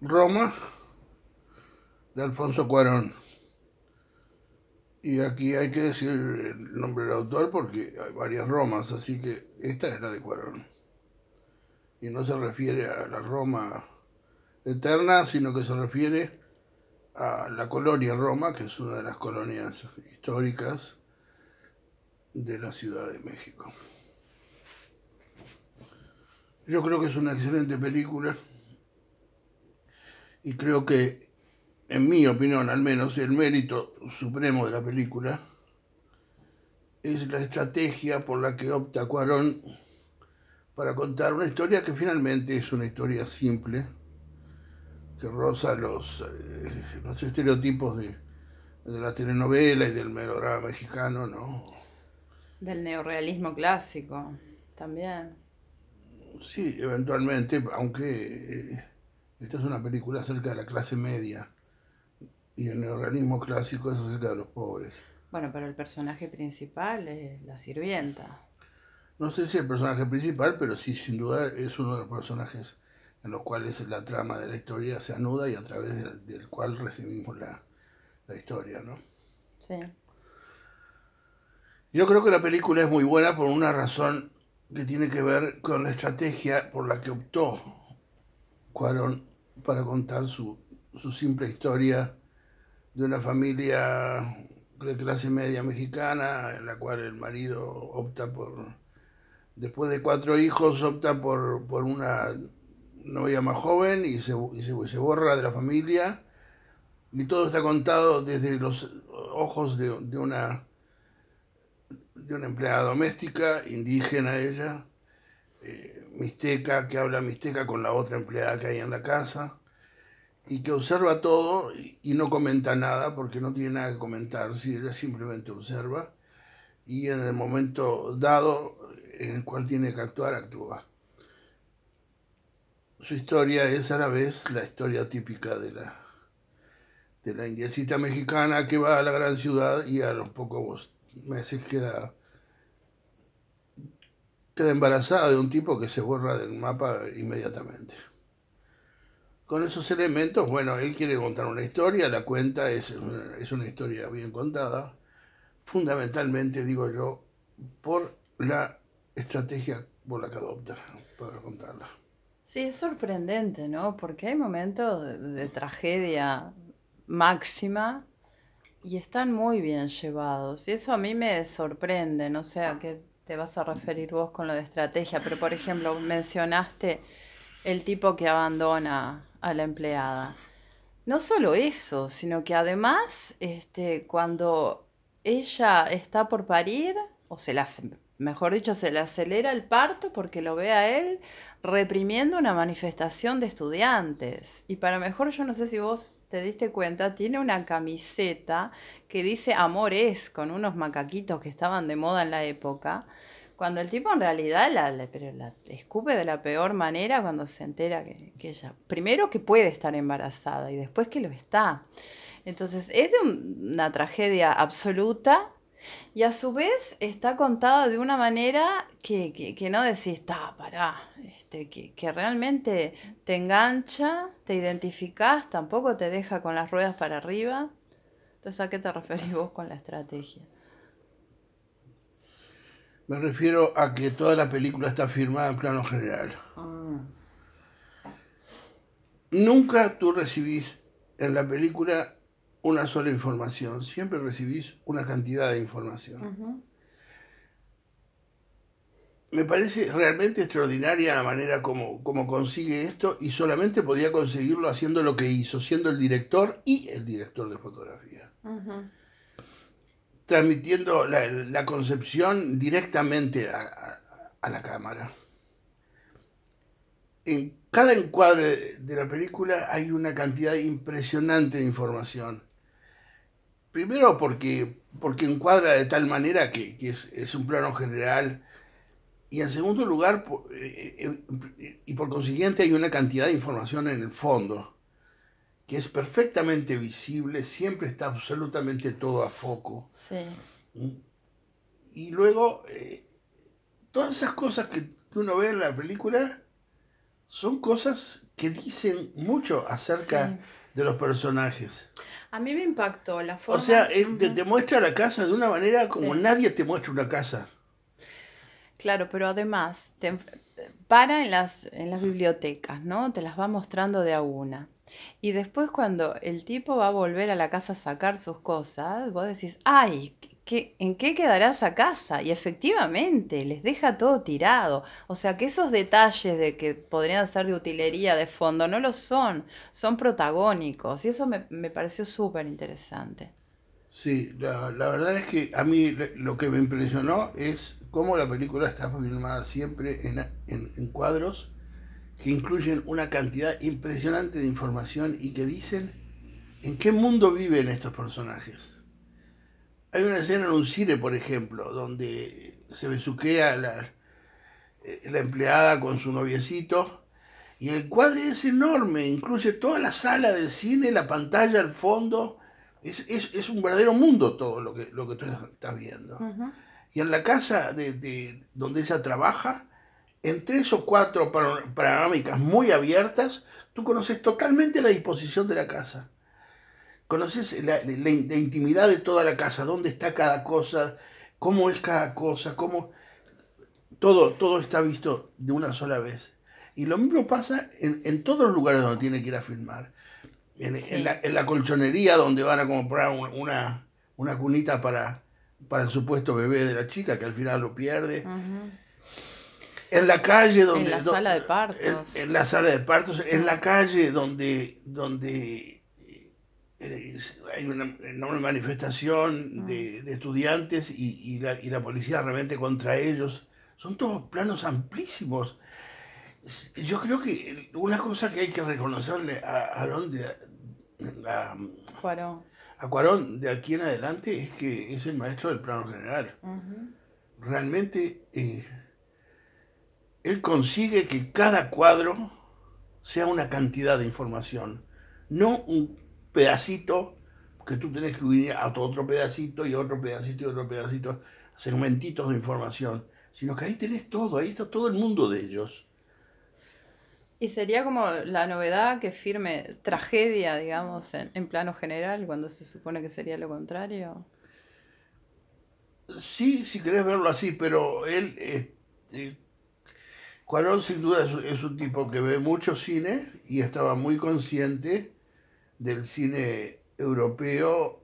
Roma de Alfonso Cuarón. Y aquí hay que decir el nombre del autor porque hay varias Romas, así que esta es la de Cuarón. Y no se refiere a la Roma eterna, sino que se refiere a la colonia Roma, que es una de las colonias históricas de la Ciudad de México. Yo creo que es una excelente película y creo que, en mi opinión al menos, el mérito supremo de la película es la estrategia por la que opta Cuarón para contar una historia que finalmente es una historia simple, que roza los, eh, los estereotipos de, de la telenovela y del melodrama mexicano, ¿no? Del neorrealismo clásico también. Sí, eventualmente, aunque eh, esta es una película acerca de la clase media y el neorrealismo clásico es acerca de los pobres. Bueno, pero el personaje principal es la sirvienta. No sé si el personaje principal, pero sí, sin duda, es uno de los personajes en los cuales la trama de la historia se anuda y a través del, del cual recibimos la, la historia, ¿no? Sí. Yo creo que la película es muy buena por una razón que tiene que ver con la estrategia por la que optó Cuarón para contar su, su simple historia de una familia de clase media mexicana en la cual el marido opta por, después de cuatro hijos, opta por, por una novia más joven y se, y se borra de la familia. Y todo está contado desde los ojos de, de una de una empleada doméstica, indígena ella, eh, mixteca, que habla mixteca con la otra empleada que hay en la casa, y que observa todo y, no comenta nada porque no tiene nada que comentar, si ella simplemente observa, y en el momento dado en el cual tiene que actuar, actúa. Su historia es a la vez la historia típica de la, de la mexicana que va a la gran ciudad y a los pocos meses queda, queda embarazada de un tipo que se borra del mapa inmediatamente. Con esos elementos, bueno, él quiere contar una historia, la cuenta es es una historia bien contada, fundamentalmente, digo yo, por la estrategia por la que adopta para contarla. Sí, es sorprendente, ¿no? Porque hay momentos de, de tragedia máxima y están muy bien llevados. Y eso a mí me sorprende, no sé a qué te vas a referir vos con lo de estrategia, pero por ejemplo, mencionaste el tipo que abandona a la empleada. No solo eso, sino que además, este, cuando ella está por parir, o se la, mejor dicho, se le acelera el parto porque lo ve a él reprimiendo una manifestación de estudiantes. Y para mejor, yo no sé si vos te diste cuenta, tiene una camiseta que dice amor es, con unos macaquitos que estaban de moda en la época. Cuando el tipo en realidad la, pero la escupe de la peor manera cuando se entera que, que, ella, primero que puede estar embarazada y después que lo está. Entonces es de un, una tragedia absoluta y a su vez está contada de una manera que, que, que no decís, está, pará, este, que, que, realmente te engancha, te identificás, tampoco te deja con las ruedas para arriba. Entonces, ¿a qué te referís vos con la estrategia? Me refiero a que toda la película está filmada en plano general. Mm. Nunca tú recibís en la película una sola información, siempre recibís una cantidad de información. Uh -huh. Me parece realmente extraordinaria la manera como, como consigue esto y solamente podía conseguirlo haciendo lo que hizo, siendo el director y el director de fotografía. Uh -huh. Transmitiendo la, la, concepción directamente a, a, a la cámara. En cada encuadre de la película hay una cantidad impresionante de información Primero porque, porque encuadra de tal manera que, que es, es, un plano general. Y en segundo lugar, por, eh, eh, y por consiguiente hay una cantidad de información en el fondo que es perfectamente visible, siempre está absolutamente todo a foco. Sí. Y luego, eh, todas esas cosas que, que uno ve en la película son cosas que dicen mucho acerca Sí. De los personajes. A mí me impactó la forma. O sea, eh, te, muestra la casa de una manera como Sí. nadie te muestra una casa. Claro, pero además te para en las, en las bibliotecas, ¿no? Te las va mostrando de a una. Y después cuando el tipo va a volver a la casa a sacar sus cosas, vos decís, ay, ¿qué, ¿en qué quedará esa casa? Y efectivamente, les deja todo tirado. O sea que esos detalles de que podrían ser de utilería de fondo no lo son, son protagónicos. Y eso me, me pareció súper interesante. Sí, la, la verdad es que a mí lo que me impresionó es cómo la película está filmada siempre en- en cuadros que incluyen una cantidad impresionante de información y que dicen en qué mundo viven estos personajes. Hay una escena en un cine, por ejemplo, donde se besuquea la, eh, la empleada con su noviecito y el cuadro es enorme, incluye toda la sala del cine, la pantalla al fondo. Es, es- es un verdadero mundo todo lo que, lo que tú estás viendo. Y en la casa de, de- donde ella trabaja, en tres o cuatro pano- panorámicas muy abiertas, tú conoces totalmente la disposición de la casa. Conoces la, la- la intimidad de toda la casa, dónde está cada cosa, cómo es cada cosa, cómo... Todo, todo está visto de una sola vez. Y lo mismo pasa en, en todos los lugares donde tiene que ir a filmar. En, Sí. en la, en la colchonería donde van a comprar un- una, una cunita para, para el supuesto bebé de la chica, que al final lo pierde. En la calle donde... En la do- sala de partos. en la sala de partos, en la calle donde, hay una enorme manifestación de, de estudiantes y, y la, y la policía realmente contra ellos. Son todos planos amplísimos. Yo creo que una cosa que hay que reconocerle a Aarón de, a, Cuarón. a Cuarón de aquí en adelante es que es el maestro del plano general realmente eh, él consigue que cada cuadro sea una cantidad de información, no un pedacito que tú tenés que unir a otro pedacito y otro pedacito y otro pedacito, segmentitos de información, sino que ahí tenés todo, ahí está todo el mundo de ellos. Y sería como la novedad que firme tragedia, digamos, en, en plano general, cuando se supone que sería lo contrario. Sí, si querés verlo así, pero él, eh, eh, Cuarón sin duda es, es un tipo que ve mucho cine y estaba muy consciente del cine europeo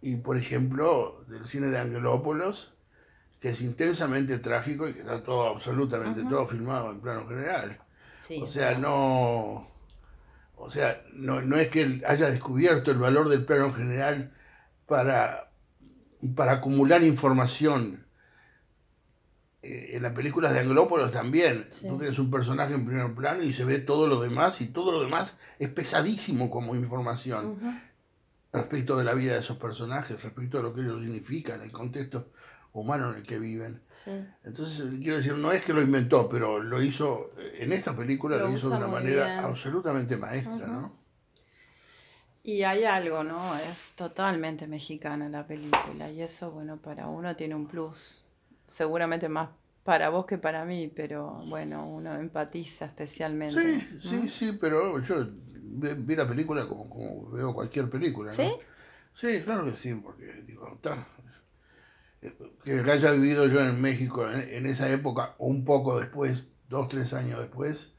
y, por ejemplo, del cine de Angelópolis, que es intensamente trágico y que está todo, absolutamente todo filmado en plano general. Sí. O sea, no, o sea, no, no es que él haya descubierto el valor del plano general para, para acumular información. En las películas de Angelópolis también. Sí. Tú tienes un personaje en primer plano y se ve todo lo demás y todo lo demás es pesadísimo como información respecto de la vida de esos personajes, respecto de lo que ellos significan, el contexto humano en el que viven. Sí. Entonces, quiero decir, no es que lo inventó, pero lo hizo, eh, en esta película lo, Lo hizo de una manera bien. absolutamente maestra. ¿no? Y hay algo, ¿no? Es totalmente mexicana la película y eso, bueno, para uno tiene un plus. Seguramente más para vos que para mí, pero bueno, uno empatiza especialmente. Sí, ¿no? sí, sí, pero yo vi, vi la película como, como veo cualquier película, ¿no? ¿Sí? Sí, claro que sí, porque digo, está. eh, Que haya vivido yo en México en, en esa época, o un poco después, dos, tres años después,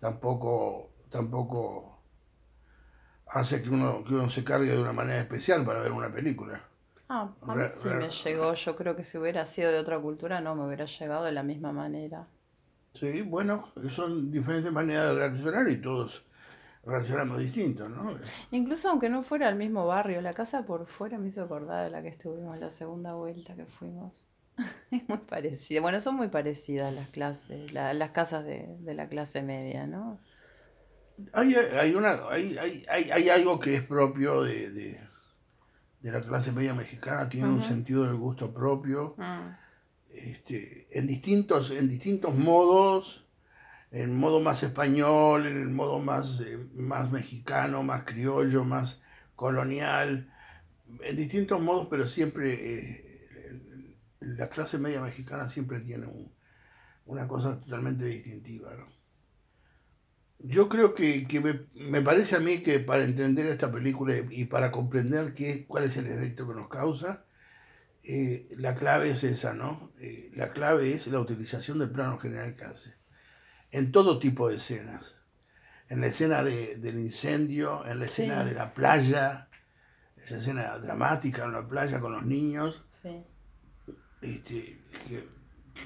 tampoco, tampoco hace que uno, que uno se cargue de una manera especial para ver una película. Ah, a mí sí me llegó. Yo creo que si hubiera sido de otra cultura no me hubiera llegado de la misma manera. Sí, bueno, son diferentes maneras de reaccionar y todos reaccionamos distintos, ¿no? Incluso aunque no fuera el mismo barrio, la casa por fuera me hizo acordar de la que estuvimos la segunda vuelta que fuimos. Es muy parecida. Bueno, son muy parecidas las clases, la- las casas de, de la clase media, ¿no? Hay, hay, una, hay, hay, hay, hay algo que es propio de, de, de la clase media mexicana, tiene un sentido del gusto propio, Mm, este, en, distintos, en distintos modos, en modo más español, en el modo más, eh, más mexicano, más criollo, más colonial, en distintos modos, pero siempre eh, la clase media mexicana siempre tiene un, una cosa totalmente distintiva. ¿no? Yo creo que, que me, me, parece a mí que para entender esta película y para comprender qué, cuál es el efecto que nos causa, eh, la clave es esa, ¿no? Eh, la clave es la utilización del plano general que hace. En todo tipo de escenas. En la escena de, del incendio, en la escena de la playa, esa escena dramática en la playa con los niños. Sí. Este, que,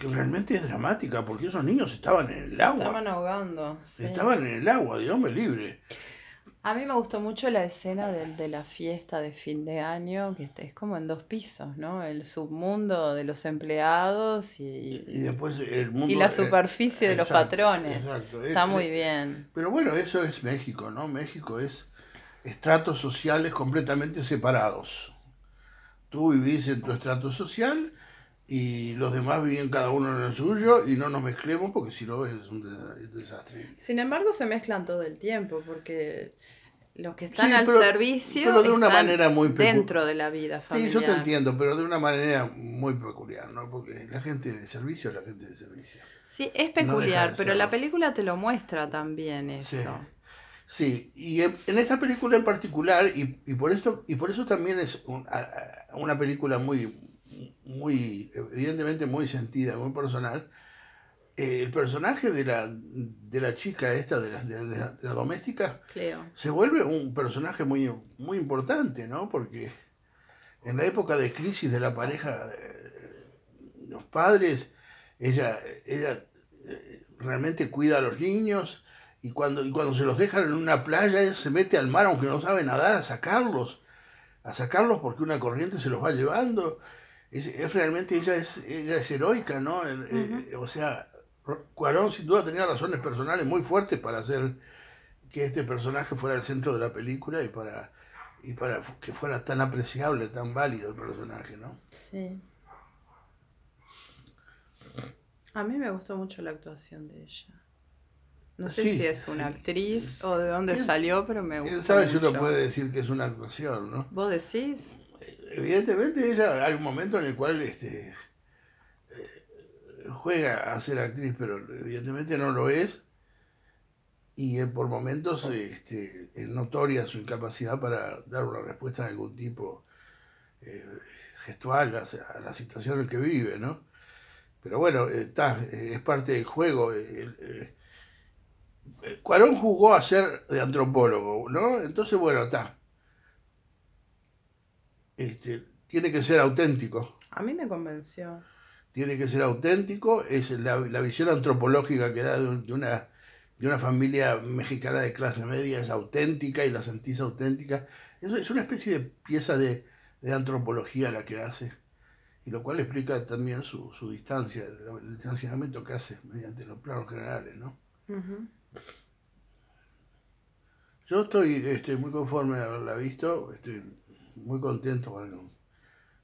realmente es dramática, porque esos niños estaban en el agua. Estaban ahogando. Estaban en el agua, Dios me libre. A mí me gustó mucho la escena de, de, la fiesta de fin de año, que es como en dos pisos, ¿no? El submundo de los empleados y, y después el mundo, y la superficie de los patrones. Está muy bien. Pero bueno, eso es México, ¿no? México es estratos sociales completamente separados. Tú vivís en tu estrato social y los demás viven cada uno en el suyo y no nos mezclemos porque si no es un desastre. Sin embargo, se mezclan todo el tiempo porque los que están al servicio pero de una manera muy dentro de la vida familiar. Sí, yo te entiendo, pero de una manera muy peculiar, ¿no? Porque la gente de servicio es la gente de servicio. Sí, es peculiar, pero la película te lo muestra también eso. Sí. y en, esta película en particular, y, y, por esto, y por eso también es una película muy, muy, evidentemente muy sentida, muy personal, eh, el personaje de la, de la chica esta, de la, de la, doméstica, se vuelve un personaje muy, muy importante, ¿no? Porque en la época de crisis de la pareja, los padres, ella, ella eh, realmente cuida a los niños y cuando, y cuando se los dejan en una playa, ella se mete al mar, aunque no sabe nadar, a sacarlos, a sacarlos porque una corriente se los va llevando es, realmente ella es, ella es heroica, ¿no? Eh, o sea, Cuarón sin duda tenía razones personales muy fuertes para hacer que este personaje fuera el centro de la película y para, y para que fuera tan apreciable, tan válido el personaje, ¿no? Sí. A mí me gustó mucho la actuación de ella. No sé si es una actriz o de dónde salió, pero me gustó. ¿Sabe si uno puede decir que es una actuación, no? ¿Vos decís? Evidentemente ella hay un momento en el cual este eh, juega a ser actriz, pero evidentemente no lo es. Y por momentos este, es notoria su incapacidad para dar una respuesta de algún tipo eh, gestual a, la situación en que vive, ¿no? Pero bueno, está, es parte del juego. Cuarón jugó a ser de antropólogo, ¿no? Entonces, bueno, está este, tiene que ser auténtico. A mí me convenció. Tiene que ser auténtico, es la, visión antropológica que da de, una, de una familia mexicana de clase media, es auténtica y la sentís auténtica. Eso es una especie de pieza de, antropología la que hace, y lo cual explica también su, distancia, el, distanciamiento que hace mediante los planos generales, ¿no? Yo estoy este, muy conforme a haberla visto, estoy muy contento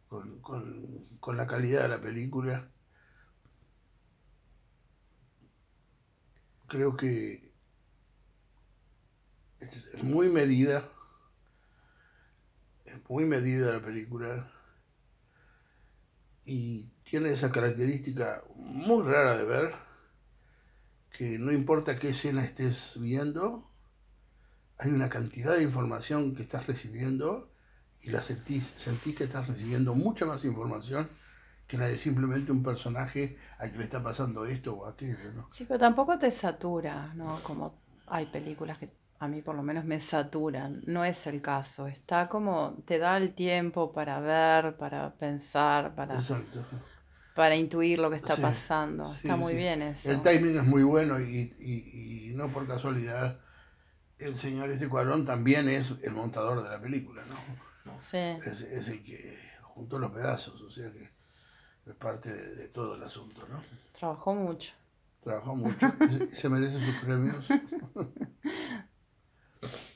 con, la calidad de la película. Creo que es muy medida, es muy medida la película y tiene esa característica muy rara de ver, que no importa qué escena estés viendo, hay una cantidad de información que estás recibiendo y la sentís, sentís que estás recibiendo mucha más información que la de simplemente un personaje al que le está pasando esto o aquello, ¿no? Sí, pero tampoco te satura, ¿no? Como hay películas que a mí por lo menos me saturan, no es el caso, está como, te da el tiempo para ver, para pensar, para, para intuir lo que está pasando, está muy bien eso. El timing es muy bueno y, y, y no por casualidad el señor este cuadrón también es el montador de la película, ¿no? Es, es, el que juntó los pedazos, o sea que es parte de, de todo el asunto, ¿no? Trabajó mucho. Trabajó mucho. se merece sus premios.